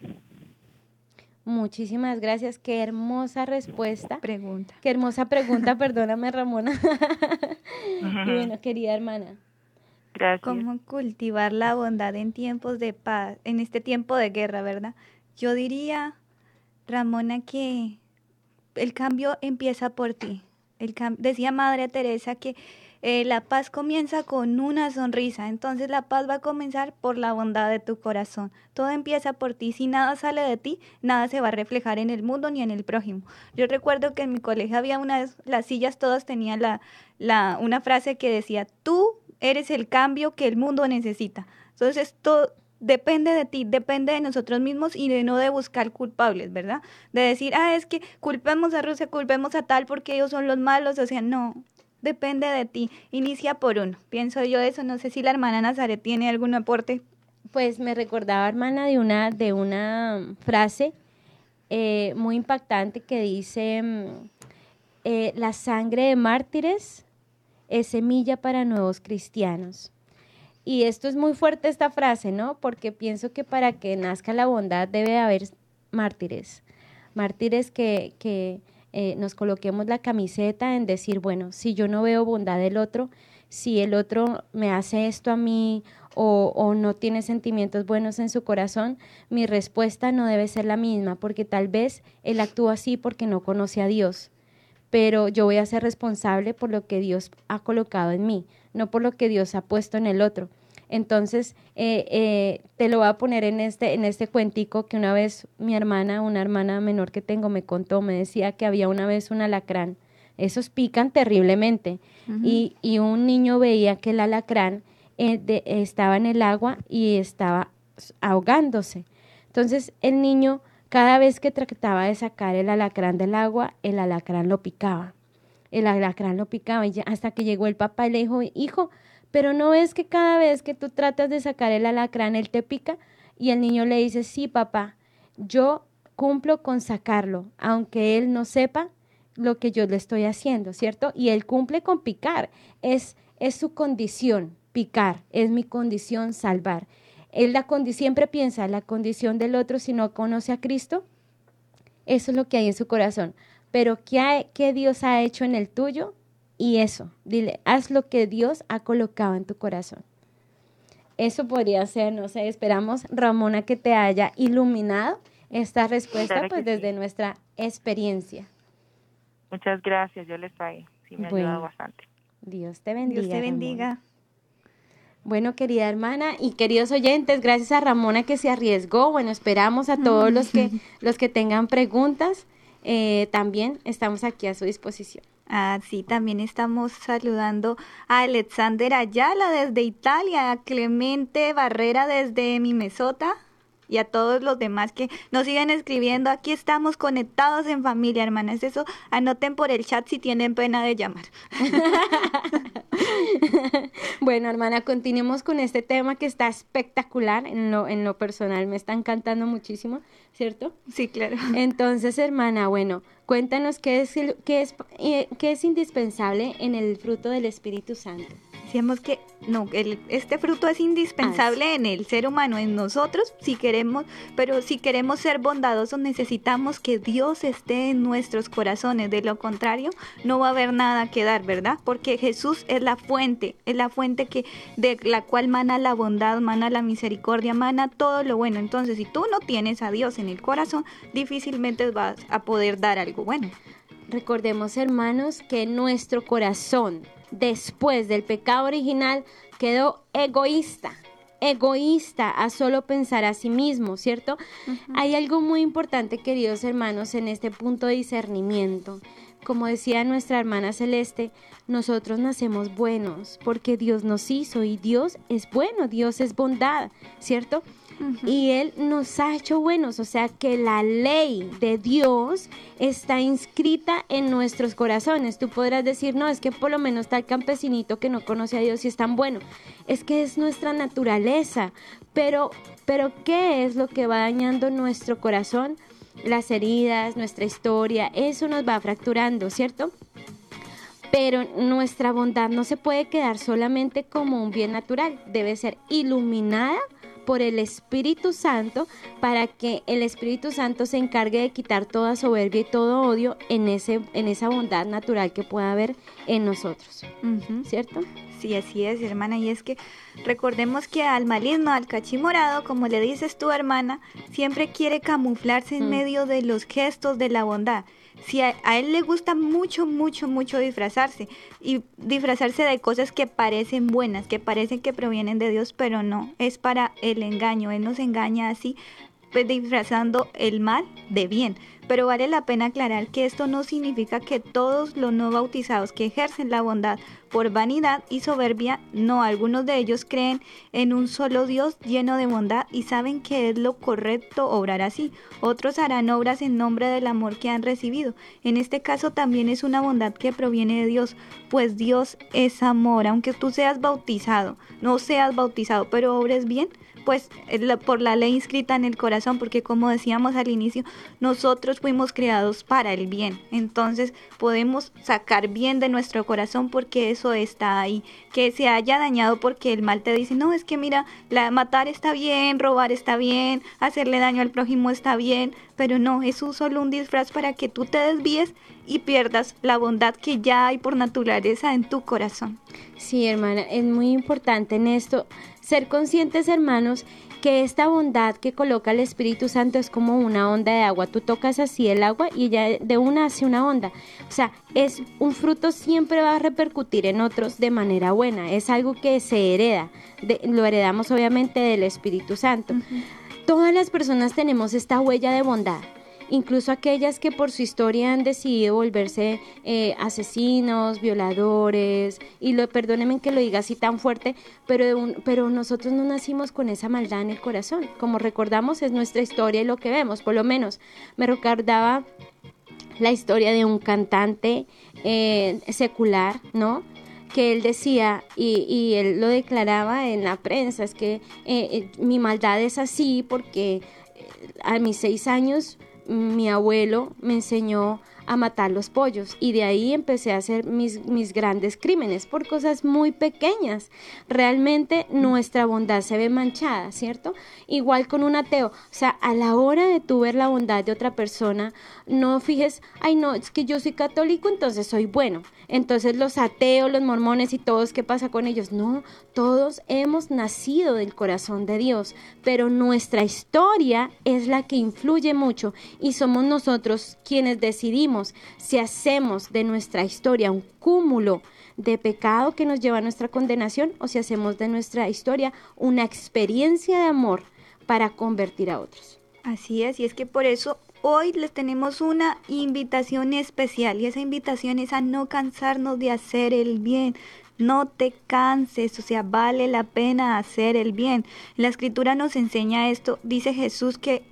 Speaker 4: Muchísimas gracias, qué hermosa respuesta.
Speaker 5: Pregunta.
Speaker 4: Qué hermosa pregunta, [LAUGHS] perdóname Ramona. [LAUGHS] y bueno, querida hermana.
Speaker 7: Gracias.
Speaker 5: ¿Cómo cultivar la bondad en tiempos de paz, en este tiempo de guerra, verdad? Yo diría, Ramona, que el cambio empieza por ti. El cam- decía Madre Teresa que eh, la paz comienza con una sonrisa, entonces la paz va a comenzar por la bondad de tu corazón. Todo empieza por ti. Si nada sale de ti, nada se va a reflejar en el mundo ni en el prójimo. Yo recuerdo que en mi colegio había una, las sillas todas tenían la, la, una frase que decía, tú eres el cambio que el mundo necesita. Entonces, todo depende de ti, depende de nosotros mismos y de no de buscar culpables, ¿verdad? De decir, ah, es que culpemos a Rusia, culpemos a tal porque ellos son los malos, o sea, no, depende de ti. Inicia por uno. Pienso yo eso, no sé si la hermana Nazaret tiene algún aporte.
Speaker 4: Pues me recordaba, hermana, de una, de una frase eh, muy impactante que dice, mm, eh, la sangre de mártires es semilla para nuevos cristianos. Y esto es muy fuerte esta frase, ¿no? Porque pienso que para que nazca la bondad debe haber mártires. Mártires que, que eh, nos coloquemos la camiseta en decir, bueno, si yo no veo bondad del otro, si el otro me hace esto a mí o, o no tiene sentimientos buenos en su corazón, mi respuesta no debe ser la misma, porque tal vez él actúa así porque no conoce a Dios pero yo voy a ser responsable por lo que Dios ha colocado en mí, no por lo que Dios ha puesto en el otro. Entonces, eh, eh, te lo voy a poner en este, en este cuentico que una vez mi hermana, una hermana menor que tengo, me contó, me decía que había una vez un alacrán. Esos pican terriblemente. y, y un niño veía que el alacrán eh, de- estaba en el agua y estaba ahogándose. Entonces, el niño cada vez que trataba de sacar el alacrán del agua, el alacrán lo picaba. El alacrán lo picaba y ya- hasta que llegó el papá y le dijo, hijo, pero no ves que cada vez que tú tratas de sacar el alacrán, él te pica. Y el niño le dice, sí, papá, yo cumplo con sacarlo, aunque él no sepa lo que yo le estoy haciendo, ¿cierto? Y él cumple con picar, es, es su condición, picar, es mi condición salvar. Él la condi- siempre piensa la condición del otro si no conoce a Cristo, eso es lo que hay en su corazón. Pero ¿qué, qué Dios ha hecho en el tuyo? Y eso, dile, haz lo que Dios ha colocado en tu corazón. Eso podría ser, no sé, esperamos, Ramona, que te haya iluminado esta respuesta
Speaker 7: Claro
Speaker 4: pues desde
Speaker 7: sí.
Speaker 4: nuestra experiencia.
Speaker 7: Muchas gracias, yo les pagué. Sí, me ha
Speaker 4: Bueno.
Speaker 7: ayudado bastante.
Speaker 4: Dios te bendiga.
Speaker 5: Dios te
Speaker 4: Ramona.
Speaker 5: bendiga.
Speaker 4: Bueno, querida hermana y queridos oyentes, gracias a Ramona que se arriesgó. Bueno, esperamos a todos los que [LAUGHS] los que tengan preguntas. eh, también estamos aquí a su disposición.
Speaker 5: Ah, sí, también estamos saludando a Alexander Ayala desde Italia, a Clemente Barrera desde Minnesota y a todos los demás que nos siguen escribiendo. Aquí estamos conectados en familia, hermanas. Eso anoten por el chat si tienen pena de llamar. [LAUGHS]
Speaker 4: Bueno, hermana, continuemos con este tema que está espectacular. En lo, en lo personal me está encantando muchísimo, ¿cierto?
Speaker 5: Sí, claro.
Speaker 4: Entonces, hermana, bueno, cuéntanos qué es, el- qué es, eh, qué es indispensable en el fruto del Espíritu Santo.
Speaker 5: Decíamos que no, el- este fruto es indispensable en el ser humano, en nosotros, si queremos, pero si queremos ser bondadosos necesitamos que Dios esté en nuestros corazones. De lo contrario, no va a haber nada que dar, ¿verdad? Porque Jesús es la fuente, es la fuente que de la cual mana la bondad, mana la misericordia, mana todo lo bueno. Entonces, si tú no tienes a Dios en el corazón, difícilmente vas a poder dar algo bueno.
Speaker 4: Recordemos, hermanos, que nuestro corazón, después del pecado original, quedó egoísta, egoísta a solo pensar a sí mismo, ¿cierto? Hay algo muy importante, queridos hermanos, en este punto de discernimiento. Como decía nuestra hermana Celeste, nosotros nacemos buenos porque Dios nos hizo y Dios es bueno, Dios es bondad, ¿cierto? Y Él nos ha hecho buenos, o sea que la ley de Dios está inscrita en nuestros corazones. Tú podrás decir, no, es que por lo menos el campesinito que no conoce a Dios y es tan bueno. Es que es nuestra naturaleza, pero, pero ¿qué es lo que va dañando nuestro corazón? Las heridas, nuestra historia, eso nos va fracturando, ¿cierto? Pero nuestra bondad no se puede quedar solamente como un bien natural, debe ser iluminada por el Espíritu Santo para que el Espíritu Santo se encargue de quitar toda soberbia y todo odio en, ese, en esa bondad natural que pueda haber en nosotros. ¿Cierto?
Speaker 5: Sí, así es, hermana. Y es que recordemos que al maligno, al cachimorado, como le dices tu hermana, siempre quiere camuflarse en mm. medio de los gestos de la bondad si a, él le gusta mucho, mucho, mucho disfrazarse y disfrazarse de cosas que parecen buenas, que parecen que provienen de Dios, pero no, es para el engaño. Él nos engaña así, pues, disfrazando el mal de bien. Pero vale la pena aclarar que esto no significa que todos los no bautizados que ejercen la bondad por vanidad y soberbia, no, algunos de ellos creen en un solo Dios lleno de bondad y saben que es lo correcto obrar así. Otros harán obras en nombre del amor que han recibido. En este caso también es una bondad que proviene de Dios, pues Dios es amor, aunque tú seas bautizado, no seas bautizado, pero obres bien, pues por la ley inscrita en el corazón, porque como decíamos al inicio, nosotros fuimos creados para el bien. Entonces podemos sacar bien de nuestro corazón porque eso está ahí. Que se haya dañado porque el mal te dice, no, es que mira, la, matar está bien, robar está bien, hacerle daño al prójimo está bien, pero no, es solo un disfraz para que tú te desvíes y pierdas la bondad que ya hay por naturaleza en tu corazón.
Speaker 4: Sí, hermana, es muy importante en esto ser conscientes, hermanos, que esta bondad que coloca el Espíritu Santo es como una onda de agua. Tú tocas así el agua y ya de una hace una onda. O sea, es un fruto siempre va a repercutir en otros de manera buena. Es algo que se hereda. lo heredamos obviamente del Espíritu Santo. Todas las personas tenemos esta huella de bondad incluso aquellas que por su historia han decidido volverse eh, asesinos, violadores, y lo, perdónenme que lo diga así tan fuerte, pero, pero nosotros no nacimos con esa maldad en el corazón. Como recordamos, es nuestra historia y lo que vemos, por lo menos me recordaba la historia de un cantante eh, secular, ¿no? que él decía y, y, él lo declaraba en la prensa, es que eh, mi maldad es así porque a mis seis años mi abuelo me enseñó a matar los pollos y de ahí empecé a hacer mis, mis grandes crímenes por cosas muy pequeñas. Realmente nuestra bondad se ve manchada, ¿cierto? Igual con un ateo, o sea, a la hora de tú ver la bondad de otra persona, no fijes, ay no, es que yo soy católico, entonces soy bueno. Entonces los ateos, los mormones y todos, ¿qué pasa con ellos? No, todos hemos nacido del corazón de Dios, pero nuestra historia es la que influye mucho y somos nosotros quienes decidimos si hacemos de nuestra historia un cúmulo de pecado que nos lleva a nuestra condenación o si hacemos de nuestra historia una experiencia de amor para convertir a otros.
Speaker 5: Así es, y es que por eso hoy les tenemos una invitación especial y esa invitación es a no cansarnos de hacer el bien. No te canses, o sea, vale la pena hacer el bien. La escritura nos enseña esto. Dice Jesús que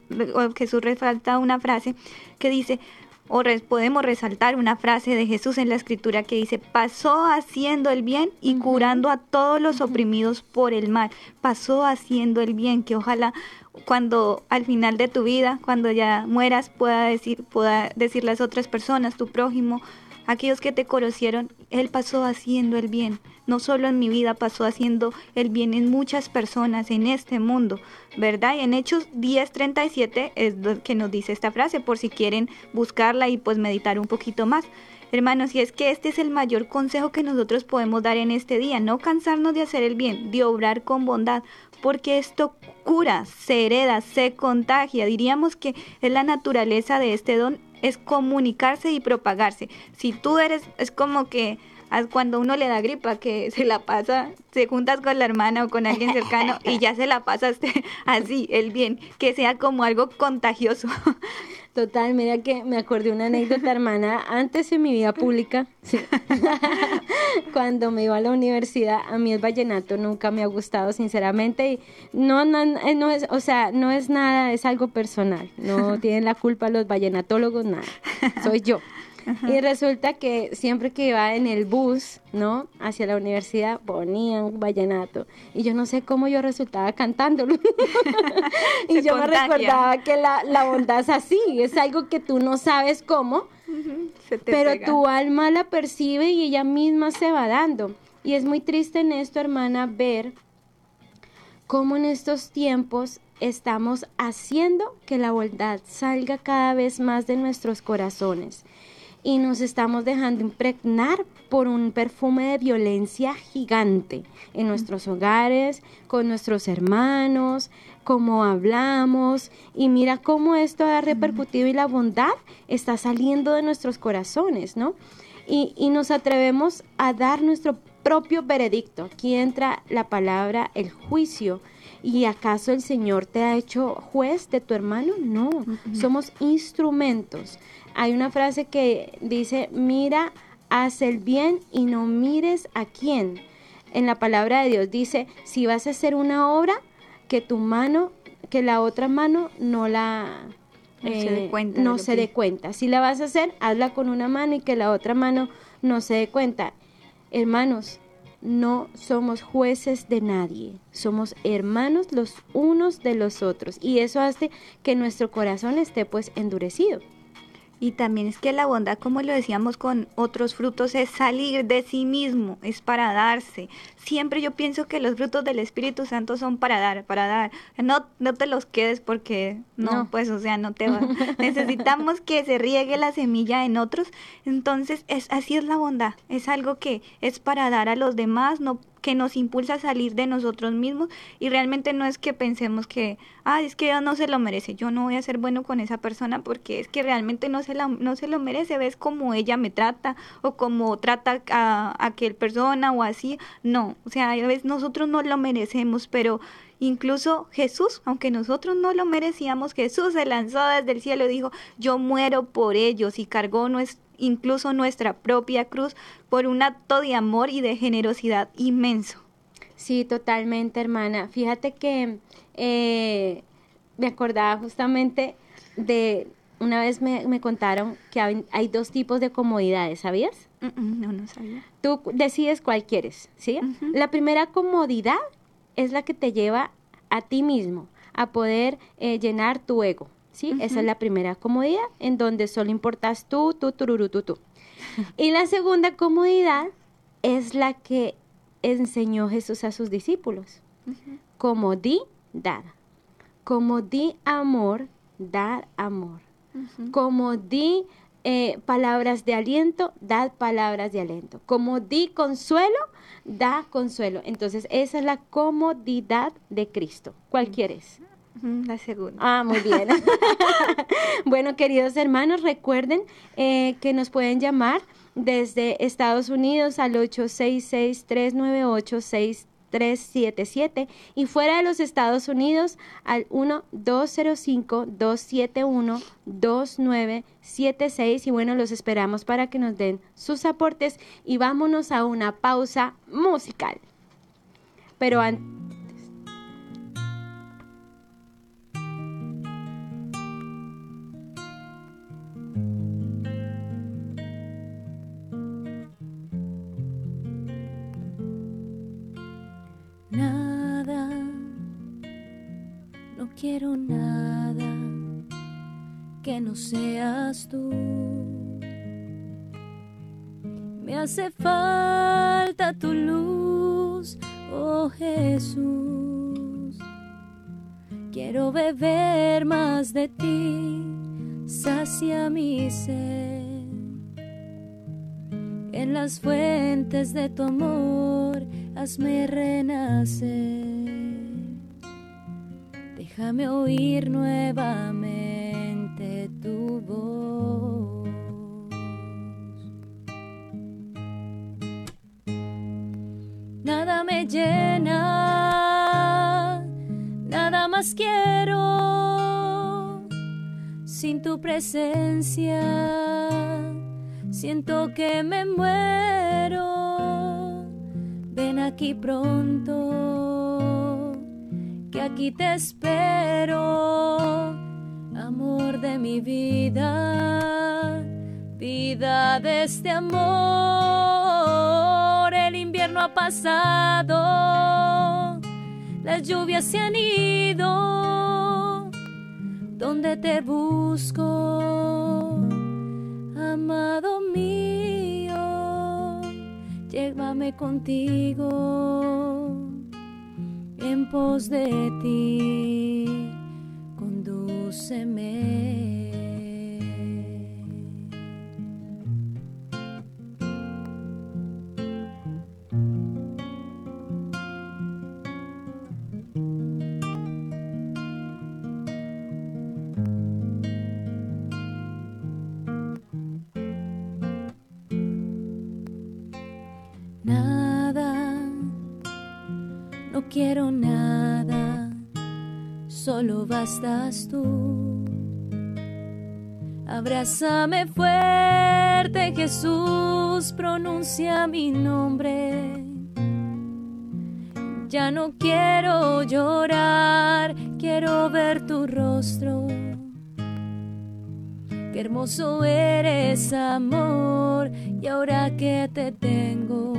Speaker 5: Jesús resalta una frase que dice, o podemos resaltar una frase de Jesús en la escritura que dice, pasó haciendo el bien y curando a todos los oprimidos por el mal. Pasó haciendo el bien, que ojalá cuando al final de tu vida, cuando ya mueras, pueda decir, pueda decir las otras personas, tu prójimo, aquellos que te conocieron, Él pasó haciendo el bien. No solo en mi vida, pasó haciendo el bien en muchas personas en este mundo, ¿verdad? Y en Hechos 10:37 es lo que nos dice esta frase, por si quieren buscarla y pues meditar un poquito más. Hermanos, y es que este es el mayor consejo que nosotros podemos dar en este día, no cansarnos de hacer el bien, de obrar con bondad, porque esto cura, se hereda, se contagia. Diríamos que es la naturaleza de este don es comunicarse y propagarse. Si tú eres, es como que cuando uno le da gripa, que [LAUGHS] se la pasa, se juntas con la hermana o con alguien cercano y ya se la pasaste [LAUGHS] así, el bien, que sea como algo contagioso. [LAUGHS]
Speaker 4: Total, mira que me acordé una anécdota, hermana, antes en mi vida pública, [LAUGHS] cuando me iba a la universidad, a mí el vallenato nunca me ha gustado, sinceramente, y no, no, eh, no es, o sea, no es nada, es algo personal, no tienen la culpa los vallenatólogos, nada, soy yo. Y resulta que siempre que iba en el bus, ¿no? Hacia la universidad ponían vallenato. Y yo no sé cómo yo resultaba cantándolo. [LAUGHS] y yo me recordaba que la, la, bondad es así, es algo que tú no sabes cómo, pero tu alma la percibe y ella misma se va dando. Y es muy triste en esto, hermana, ver cómo en estos tiempos estamos haciendo que la bondad salga cada vez más de nuestros corazones y nos estamos dejando impregnar por un perfume de violencia gigante en nuestros hogares, con nuestros hermanos, cómo hablamos y mira cómo esto ha repercutido y la bondad está saliendo de nuestros corazones, ¿no? Y, y nos atrevemos a dar nuestro propio veredicto. Aquí entra la palabra el juicio. ¿Y acaso el Señor te ha hecho juez de tu hermano? No, somos instrumentos hay una frase que dice, mira, haz el bien y no mires a quién. En la palabra de Dios dice, si vas a hacer una obra, que tu mano, que la otra mano no la...
Speaker 5: No se dé eh, cuenta.
Speaker 4: No se dé cuenta. Si la vas a hacer, hazla con una mano y que la otra mano no se dé cuenta. Hermanos, no somos jueces de nadie, somos hermanos los unos de los otros y eso hace que nuestro corazón esté pues endurecido.
Speaker 5: Y también es que la bondad, como lo decíamos con otros frutos, es salir de sí mismo, es para darse. Siempre yo pienso que los frutos del Espíritu Santo son para dar, para dar. No, no te los quedes porque no, pues, o sea, no te va. [LAUGHS] Necesitamos que se riegue la semilla en otros. Entonces, es, así es la bondad. Es algo que es para dar a los demás, no que nos impulsa a salir de nosotros mismos y realmente no es que pensemos que, ah, es que ella no se lo merece, yo no voy a ser bueno con esa persona porque es que realmente no se, la, no se lo merece, ves cómo ella me trata o cómo trata a, aquel persona o así, no, o sea, a veces nosotros no lo merecemos, pero Incluso Jesús, aunque nosotros no lo merecíamos, Jesús se lanzó desde el cielo y dijo, yo muero por ellos y cargó incluso nuestra propia cruz, por un acto de amor y de generosidad inmenso.
Speaker 4: Sí, totalmente, hermana. Fíjate que eh, me acordaba justamente de, una vez me, contaron que hay, dos tipos de comodidades, ¿sabías?
Speaker 5: No, no sabía.
Speaker 4: Tú decides cuál quieres, ¿sí? La primera comodidad es la que te lleva a ti mismo, a poder eh, llenar tu ego. ¿sí? Esa es la primera comodidad, en donde solo importas tú, tú, tururú, tú, tú. y la segunda comodidad es la que enseñó Jesús a sus discípulos. Como di, dar. Como di amor, dar amor. Como di eh, palabras de aliento, dad palabras de aliento. Como di consuelo, da consuelo. Entonces, esa es la comodidad de Cristo. ¿Cuál quieres?
Speaker 5: La segunda.
Speaker 4: Ah, muy bien. [LAUGHS] bueno, queridos hermanos, recuerden eh, que nos pueden llamar desde Estados Unidos al 866-398-6377 y fuera de los Estados Unidos al 1-205-271-2976 y bueno, los esperamos para que nos den sus aportes y vámonos a una pausa musical. Pero antes
Speaker 2: no seas tú. Me hace falta tu luz, oh Jesús. Quiero beber más de ti, sacia mi sed. En las fuentes de tu amor, hazme renacer. Déjame oír nuevamente Nada me llena, nada más quiero. Sin tu presencia siento que me muero. Ven aquí pronto, que aquí te espero, amor de mi vida, vida de este amor. El invierno ha pasado, las lluvias se han ido, donde te busco amado mío, llévame contigo en pos de ti, condúceme. Bastas tú. Abrázame fuerte, Jesús, pronuncia mi nombre. Ya no quiero llorar, quiero ver tu rostro. Qué hermoso eres, amor, y ahora que te tengo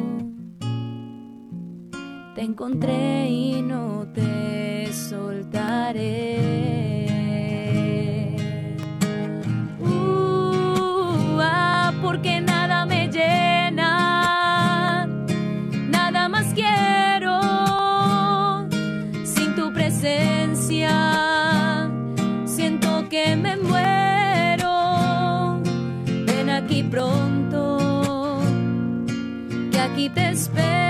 Speaker 2: te encontré y no te soltaré. Porque nada me llena, nada más quiero sin tu presencia. Siento que me muero. Ven aquí pronto, que aquí te espero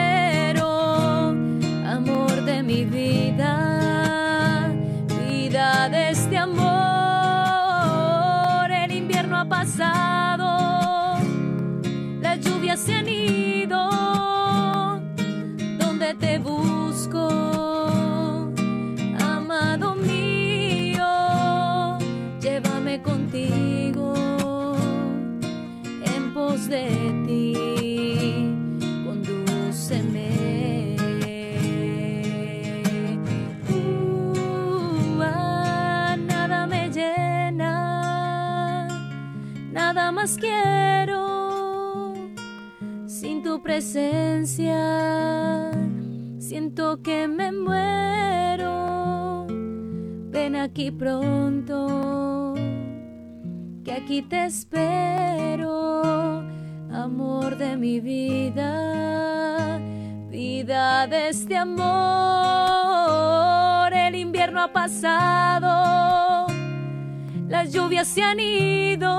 Speaker 2: se han ido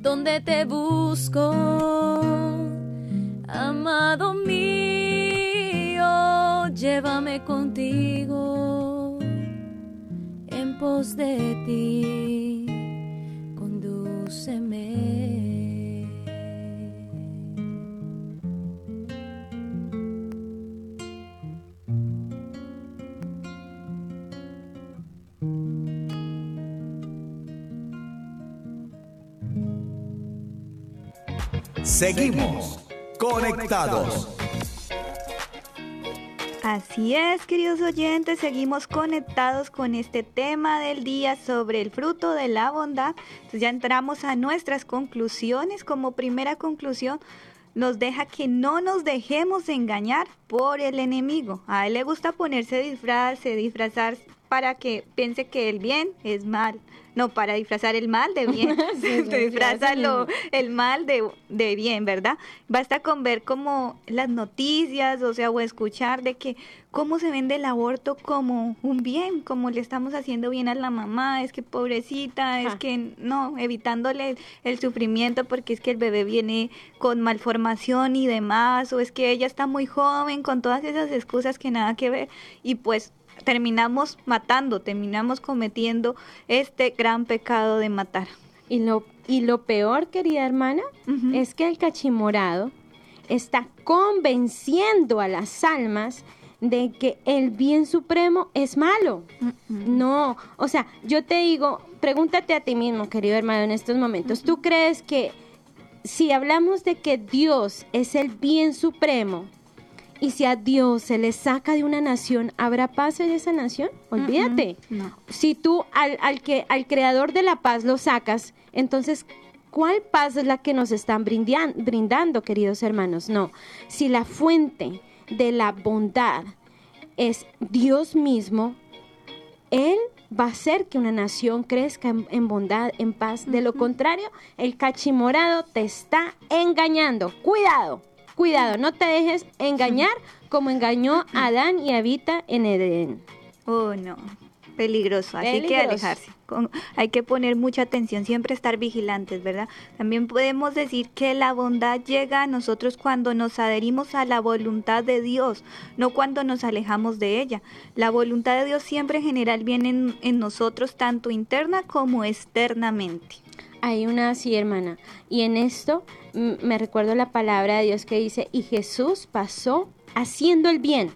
Speaker 2: donde te busco, amado mío, llévame contigo en pos de
Speaker 5: Así es, queridos oyentes, seguimos conectados con este tema del día sobre el fruto de la bondad. Entonces ya entramos a nuestras conclusiones. Como primera conclusión, nos deja que no nos dejemos engañar por el enemigo. A él le gusta ponerse disfraz, disfrazar para que piense que el bien es mal. No, para disfrazar el mal de bien. [LAUGHS] [LAUGHS] Disfraza el mal de, de, bien, ¿verdad? Basta con ver como las noticias, o sea, o escuchar de que cómo se vende el aborto como un bien, como le estamos haciendo bien a la mamá, es que pobrecita, es que no, evitándole el sufrimiento porque es que el bebé viene con malformación y demás, o es que ella está muy joven, con todas esas excusas que nada que ver. Y pues terminamos matando, terminamos cometiendo este gran pecado de matar.
Speaker 4: Y lo, y lo peor, querida hermana, es que el cachimorado está convenciendo a las almas de que el bien supremo es malo. No, o sea, yo te digo, pregúntate a ti mismo, querido hermano, en estos momentos, ¿tú crees que si hablamos de que Dios es el bien supremo, y si a Dios se le saca de una nación, ¿habrá paz en esa nación? Olvídate. Si tú al, al, que, al creador de la paz lo sacas, entonces, ¿cuál paz es la que nos están brindando, queridos hermanos? No. Si la fuente de la bondad es Dios mismo, Él va a hacer que una nación crezca en, bondad, en paz. De lo contrario, el cachimorado te está engañando. Cuidado cuidado, no te dejes engañar como engañó a Adán y Evita en Edén.
Speaker 5: Oh, no, peligroso, así que alejarse. hay que poner mucha atención, siempre estar vigilantes, ¿verdad? También podemos decir que la bondad llega a nosotros cuando nos adherimos a la voluntad de Dios, no cuando nos alejamos de ella. La voluntad de Dios siempre en general viene en nosotros, tanto interna como externamente.
Speaker 4: Hay una así, hermana. Y en esto me recuerdo la palabra de Dios que dice, y Jesús pasó haciendo el bien.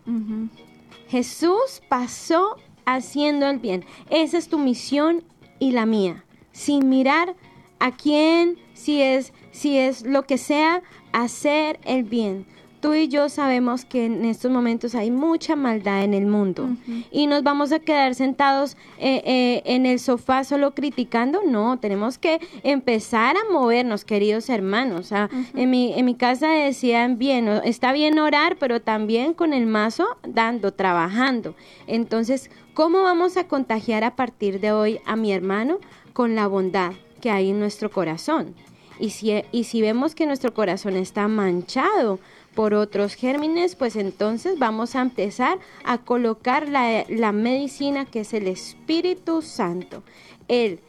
Speaker 4: Jesús pasó haciendo el bien. Esa es tu misión y la mía. Sin mirar a quién, si es, si es lo que sea, hacer el bien tú y yo sabemos que en estos momentos hay mucha maldad en el mundo y nos vamos a quedar sentados eh, eh, en el sofá solo criticando. No, tenemos que empezar a movernos, queridos hermanos. en, mi, en mi casa decían bien, está bien orar, pero también con el mazo dando, trabajando. Entonces, ¿cómo vamos a contagiar a partir de hoy a mi hermano con la bondad que hay en nuestro corazón? Y si, y si vemos que nuestro corazón está manchado por otros gérmenes, pues entonces vamos a empezar a colocar la, medicina que es el Espíritu Santo. Él,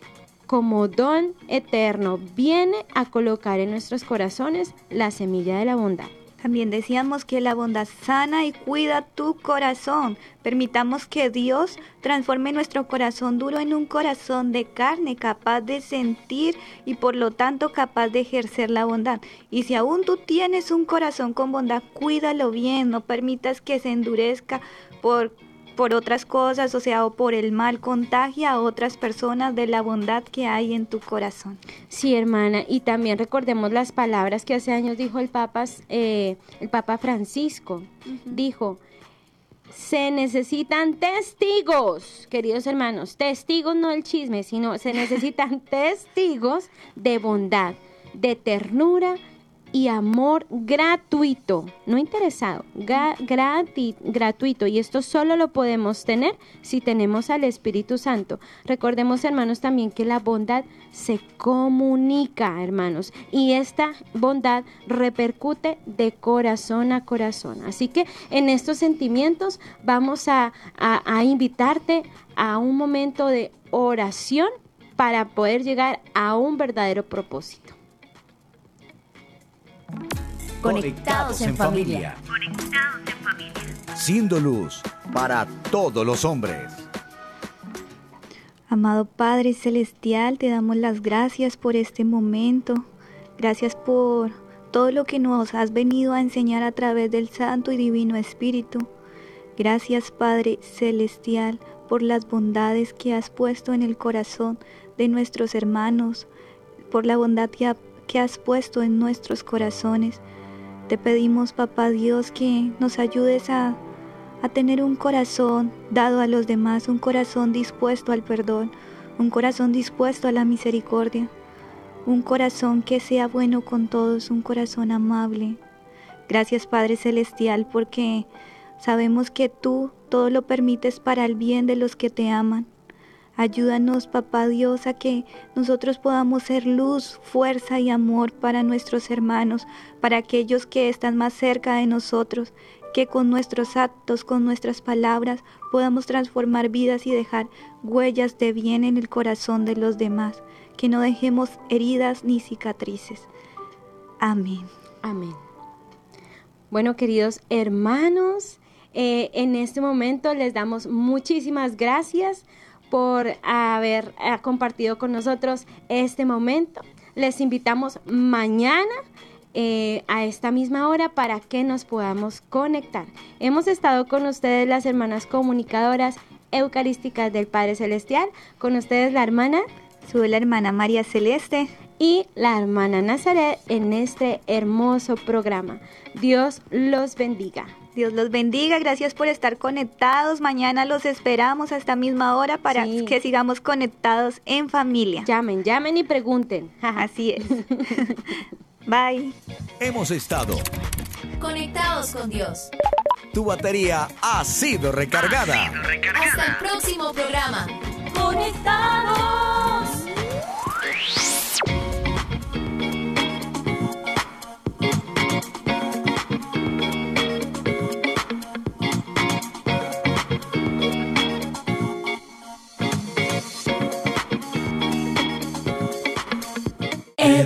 Speaker 4: como don eterno, viene a colocar en nuestros corazones la semilla de la bondad.
Speaker 5: También decíamos que la bondad sana y cuida tu corazón. Permitamos que Dios transforme nuestro corazón duro en un corazón de carne capaz de sentir y por lo tanto capaz de ejercer la bondad. Y si aún tú tienes un corazón con bondad, cuídalo bien, no permitas que se endurezca por por otras cosas, o sea, o por el mal, contagia a otras personas de la bondad que hay en tu corazón.
Speaker 4: Sí, hermana, y también recordemos las palabras que hace años dijo el Papa, eh, el Papa Francisco. Dijo, se necesitan testigos, queridos hermanos, testigos no el chisme, sino se necesitan [LAUGHS] testigos de bondad, de ternura, y amor gratuito, no interesado, gratuito. Y esto solo lo podemos tener si tenemos al Espíritu Santo. Recordemos, hermanos, también que la bondad se comunica, hermanos, y esta bondad repercute de corazón a corazón. Así que en estos sentimientos vamos a, a invitarte a un momento de oración para poder llegar a un verdadero propósito.
Speaker 3: Conectados en familia. Conectados en familia. Siendo luz para todos los hombres.
Speaker 5: Amado Padre Celestial, te damos las gracias por este momento. Gracias por todo lo que nos has venido a enseñar a través del Santo y Divino Espíritu. Gracias Padre Celestial por las bondades que has puesto en el corazón de nuestros hermanos, por la bondad que, que has puesto en nuestros corazones. Te pedimos, papá Dios, que nos ayudes a, a tener un corazón dado a los demás, un corazón dispuesto al perdón, un corazón dispuesto a la misericordia, un corazón que sea bueno con todos, un corazón amable. Gracias Padre Celestial porque sabemos que tú todo lo permites para el bien de los que te aman. Ayúdanos, papá Dios, a que nosotros podamos ser luz, fuerza y amor para nuestros hermanos, para aquellos que están más cerca de nosotros, que con nuestros actos, con nuestras palabras, podamos transformar vidas y dejar huellas de bien en el corazón de los demás, que no dejemos heridas ni cicatrices. Amén.
Speaker 4: Amén. Bueno, queridos hermanos, eh, en este momento les damos muchísimas gracias por haber eh, compartido con nosotros este momento. Les invitamos mañana eh, a esta misma hora para que nos podamos conectar. Hemos estado con ustedes las hermanas comunicadoras eucarísticas del Padre Celestial, con ustedes la hermana
Speaker 5: Soy la hermana María Celeste
Speaker 4: y la hermana Nazaret en este hermoso programa. Dios los bendiga.
Speaker 5: Dios los bendiga, gracias por estar conectados. Mañana los esperamos a esta misma hora para que sigamos conectados en familia.
Speaker 4: Llamen, llamen y pregunten. [LAUGHS]
Speaker 5: Así es. [LAUGHS] Bye.
Speaker 3: Hemos estado
Speaker 6: conectados con Dios.
Speaker 3: Tu batería ha sido recargada.
Speaker 6: Hasta el próximo programa.
Speaker 1: Conectados.